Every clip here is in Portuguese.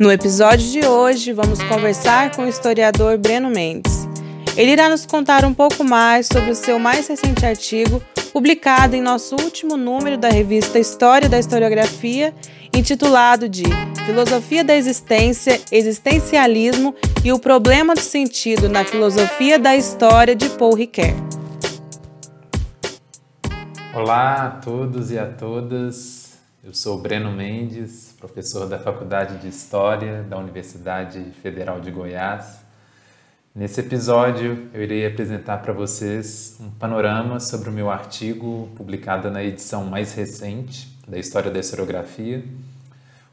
No episódio de hoje, vamos conversar com o historiador Breno Mendes. Ele irá nos contar um pouco mais sobre o seu mais recente artigo, publicado em nosso último número da revista História da Historiografia, intitulado de Filosofia da Existência, Existencialismo e o Problema do Sentido na Filosofia da História de Paul Ricoeur. Olá a todos e a todas. Eu sou Breno Mendes, professor da Faculdade de História da Universidade Federal de Goiás. Nesse episódio, eu irei apresentar para vocês um panorama sobre o meu artigo publicado na edição mais recente da História da Historiografia.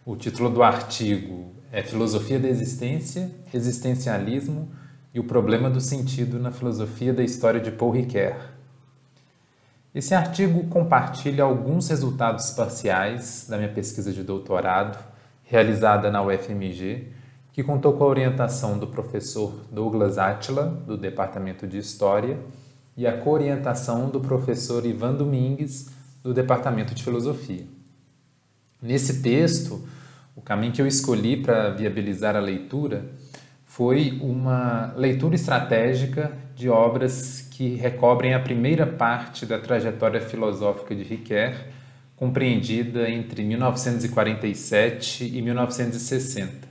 O título do artigo é Filosofia da Existência, Existencialismo e o Problema do Sentido na Filosofia da História de Paul Ricoeur. Esse artigo compartilha alguns resultados parciais da minha pesquisa de doutorado, realizada na UFMG, que contou com a orientação do professor Douglas Attila, do Departamento de História, e a coorientação do professor Ivan Domingues, do Departamento de Filosofia. Nesse texto, o caminho que eu escolhi para viabilizar a leitura foi uma leitura estratégica de obras que recobrem a primeira parte da trajetória filosófica de Ricoeur, compreendida entre 1947 e 1960.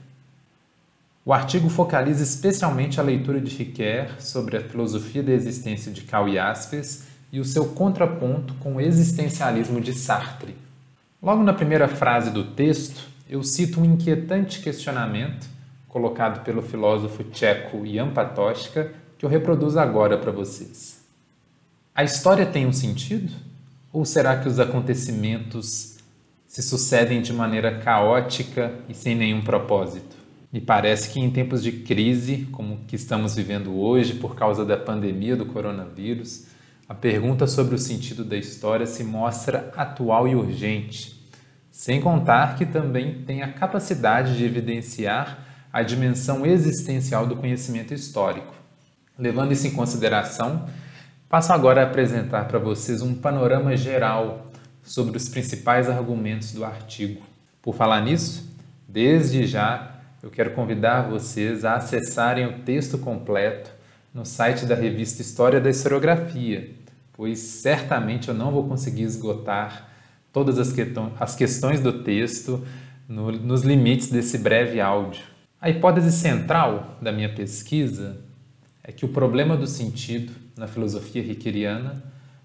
O artigo focaliza especialmente a leitura de Ricoeur sobre a filosofia da existência de Karl Jaspers e o seu contraponto com o existencialismo de Sartre. Logo na primeira frase do texto, eu cito um inquietante questionamento colocado pelo filósofo tcheco Jan Patočka que eu reproduzo agora para vocês. A história tem um sentido? Ou será que os acontecimentos se sucedem de maneira caótica e sem nenhum propósito? Me parece que em tempos de crise, como que estamos vivendo hoje por causa da pandemia do coronavírus, a pergunta sobre o sentido da história se mostra atual e urgente, sem contar que também tem a capacidade de evidenciar a dimensão existencial do conhecimento histórico. Levando isso em consideração, passo agora a apresentar para vocês um panorama geral sobre os principais argumentos do artigo. Por falar nisso, desde já eu quero convidar vocês a acessarem o texto completo no site da revista História da Historiografia, pois certamente eu não vou conseguir esgotar todas as, as questões do texto no, nos limites desse breve áudio. A hipótese central da minha pesquisa é que o problema do sentido na filosofia riqueriana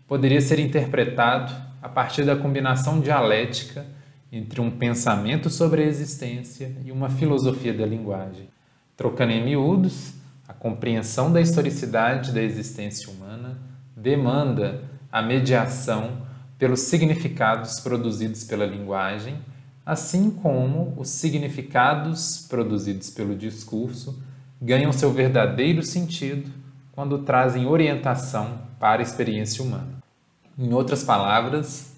poderia ser interpretado a partir da combinação dialética entre um pensamento sobre a existência e uma filosofia da linguagem. Trocando em miúdos, a compreensão da historicidade da existência humana demanda a mediação pelos significados produzidos pela linguagem, assim como os significados produzidos pelo discurso ganham seu verdadeiro sentido quando trazem orientação para a experiência humana. Em outras palavras,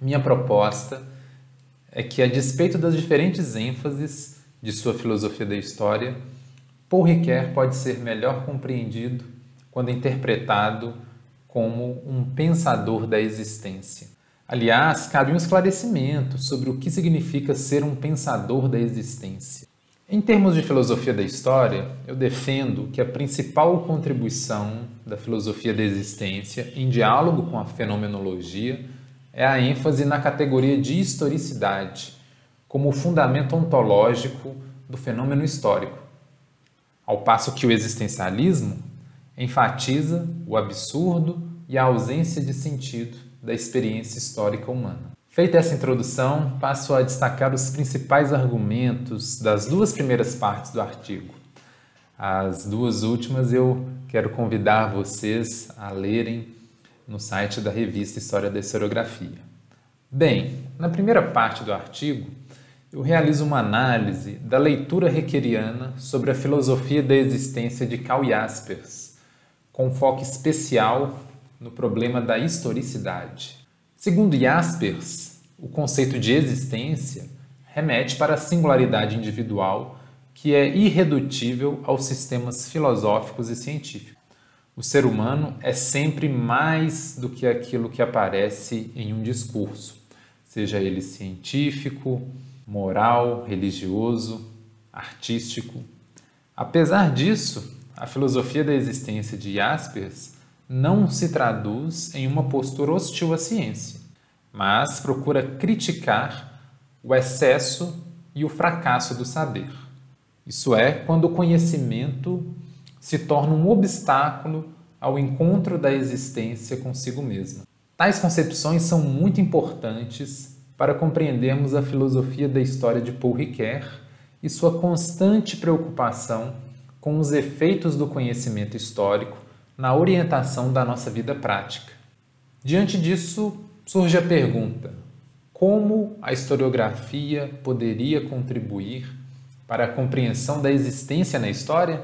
minha proposta é que, a despeito das diferentes ênfases de sua filosofia da história, Paul Ricoeur pode ser melhor compreendido quando interpretado como um pensador da existência. Aliás, cabe um esclarecimento sobre o que significa ser um pensador da existência. Em termos de filosofia da história, eu defendo que a principal contribuição da filosofia da existência, em diálogo com a fenomenologia, é a ênfase na categoria de historicidade, como fundamento ontológico do fenômeno histórico, ao passo que o existencialismo enfatiza o absurdo e a ausência de sentido da experiência histórica humana. Feita essa introdução, passo a destacar os principais argumentos das duas primeiras partes do artigo. As duas últimas eu quero convidar vocês a lerem no site da revista História da Historiografia. Bem, na primeira parte do artigo, eu realizo uma análise da leitura requeriana sobre a filosofia da existência de Karl Jaspers, com foco especial no problema da historicidade. Segundo Jaspers, o conceito de existência remete para a singularidade individual que é irredutível aos sistemas filosóficos e científicos. O ser humano é sempre mais do que aquilo que aparece em um discurso, seja ele científico, moral, religioso, artístico. Apesar disso, a filosofia da existência de Jaspers não se traduz em uma postura hostil à ciência, mas procura criticar o excesso e o fracasso do saber. Isso é, quando o conhecimento se torna um obstáculo ao encontro da existência consigo mesma. Tais concepções são muito importantes para compreendermos a filosofia da história de Paul Ricoeur e sua constante preocupação com os efeitos do conhecimento histórico na orientação da nossa vida prática. Diante disso, surge a pergunta: como a historiografia poderia contribuir para a compreensão da existência na história?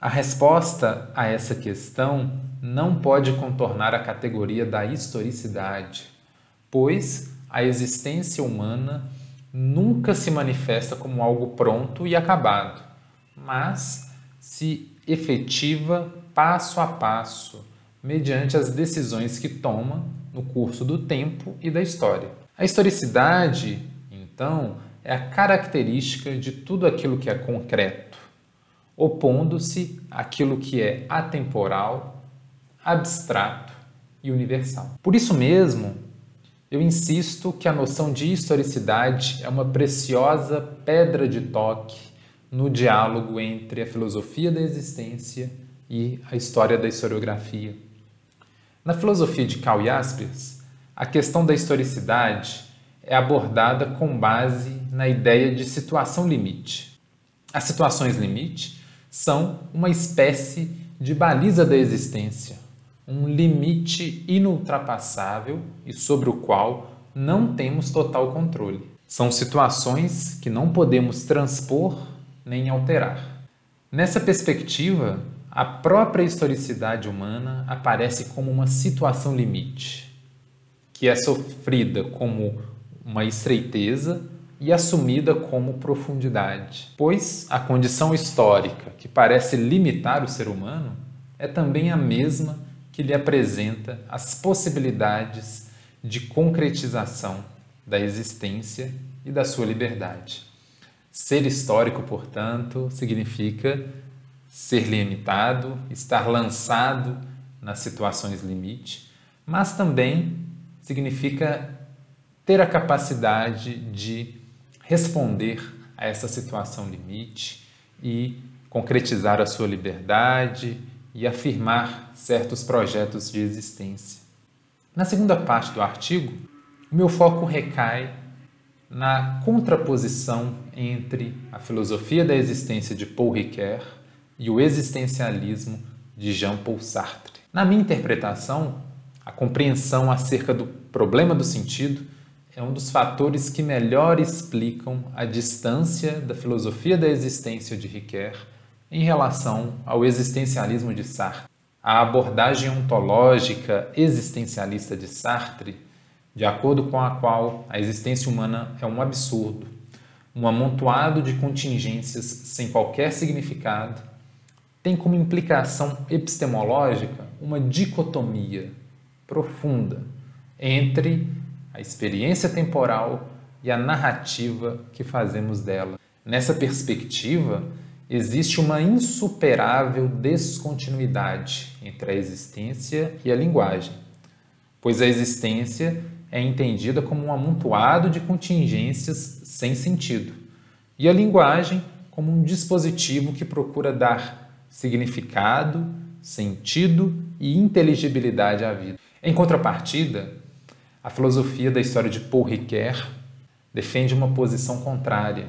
A resposta a essa questão não pode contornar a categoria da historicidade, pois a existência humana nunca se manifesta como algo pronto e acabado, mas se efetiva passo a passo, mediante as decisões que toma no curso do tempo e da história. A historicidade, então, é a característica de tudo aquilo que é concreto, opondo-se àquilo que é atemporal, abstrato e universal. Por isso mesmo, eu insisto que a noção de historicidade é uma preciosa pedra de toque no diálogo entre a filosofia da existência e a história da historiografia. Na filosofia de Karl Jaspers, a questão da historicidade é abordada com base na ideia de situação limite. As situações limite são uma espécie de baliza da existência, um limite inultrapassável e sobre o qual não temos total controle. São situações que não podemos transpor nem alterar. Nessa perspectiva, a própria historicidade humana aparece como uma situação limite, que é sofrida como uma estreiteza e assumida como profundidade, pois a condição histórica que parece limitar o ser humano é também a mesma que lhe apresenta as possibilidades de concretização da existência e da sua liberdade. Ser histórico, portanto, significa ser limitado, estar lançado nas situações limite, mas também significa ter a capacidade de responder a essa situação limite e concretizar a sua liberdade e afirmar certos projetos de existência. Na segunda parte do artigo, o meu foco recai na contraposição entre a filosofia da existência de Paul Ricoeur e o existencialismo de Jean-Paul Sartre. Na minha interpretação, a compreensão acerca do problema do sentido é um dos fatores que melhor explicam a distância da filosofia da existência de Ricoeur em relação ao existencialismo de Sartre. A abordagem ontológica existencialista de Sartre, de acordo com a qual a existência humana é um absurdo, um amontoado de contingências sem qualquer significado, tem como implicação epistemológica uma dicotomia profunda entre a experiência temporal e a narrativa que fazemos dela. Nessa perspectiva, existe uma insuperável descontinuidade entre a existência e a linguagem, pois a existência é entendida como um amontoado de contingências sem sentido, e a linguagem como um dispositivo que procura dar significado, sentido e inteligibilidade à vida. Em contrapartida, a filosofia da história de Paul Ricoeur defende uma posição contrária.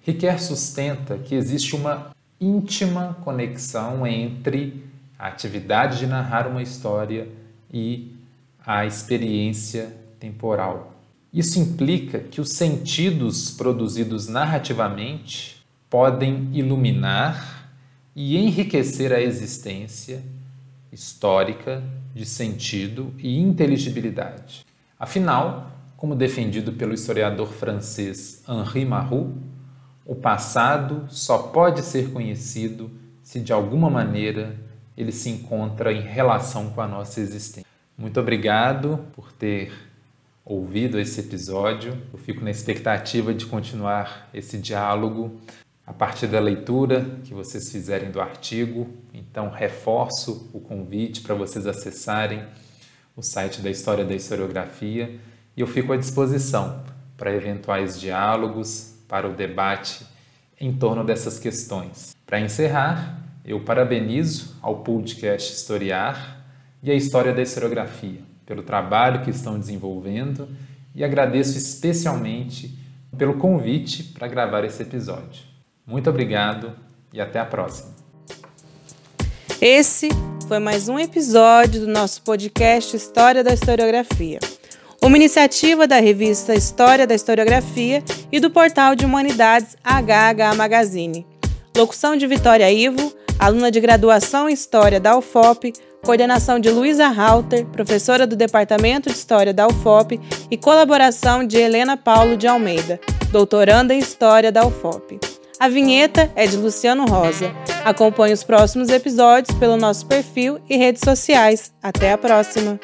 Ricoeur sustenta que existe uma íntima conexão entre a atividade de narrar uma história e a experiência temporal. Isso implica que os sentidos produzidos narrativamente podem iluminar e enriquecer a existência histórica de sentido e inteligibilidade. Afinal, como defendido pelo historiador francês Henri Marroux, o passado só pode ser conhecido se de alguma maneira ele se encontra em relação com a nossa existência. Muito obrigado por ter ouvido esse episódio. Eu fico na expectativa de continuar esse diálogo a partir da leitura que vocês fizerem do artigo. Então, reforço o convite para vocês acessarem o site da História da Historiografia e eu fico à disposição para eventuais diálogos, para o debate em torno dessas questões. Para encerrar, eu parabenizo ao podcast Historiar e a História da Historiografia pelo trabalho que estão desenvolvendo e agradeço especialmente pelo convite para gravar esse episódio. Muito obrigado e até a próxima. Esse foi mais um episódio do nosso podcast História da Historiografia, uma iniciativa da revista História da Historiografia e do portal de Humanidades HH Magazine. Locução de Vitória Ivo, aluna de graduação em História da UFOP, coordenação de Luísa Halter, professora do Departamento de História da UFOP, e colaboração de Helena Paulo de Almeida, doutoranda em História da UFOP. A vinheta é de Luciano Rosa. Acompanhe os próximos episódios pelo nosso perfil e redes sociais. Até a próxima!